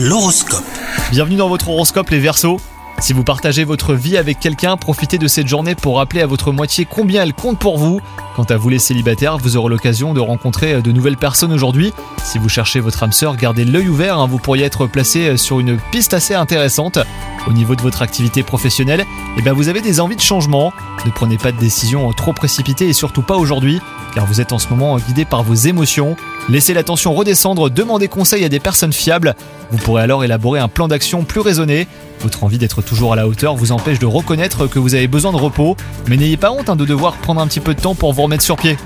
L'horoscope. Bienvenue dans votre horoscope les Verseaux. Si vous partagez votre vie avec quelqu'un, profitez de cette journée pour rappeler à votre moitié combien elle compte pour vous. Quant à vous les célibataires, vous aurez l'occasion de rencontrer de nouvelles personnes aujourd'hui. Si vous cherchez votre âme sœur, gardez l'œil ouvert, hein, vous pourriez être placé sur une piste assez intéressante. Au niveau de votre activité professionnelle, eh bien vous avez des envies de changement. Ne prenez pas de décisions trop précipitées et surtout pas aujourd'hui, car vous êtes en ce moment guidé par vos émotions. Laissez la tension redescendre, demandez conseil à des personnes fiables. Vous pourrez alors élaborer un plan d'action plus raisonné. Votre envie d'être toujours à la hauteur vous empêche de reconnaître que vous avez besoin de repos, mais n'ayez pas honte hein, de devoir prendre un petit peu de temps pour vous remettre sur pied.